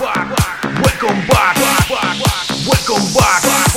back. Welcome back. Welcome back.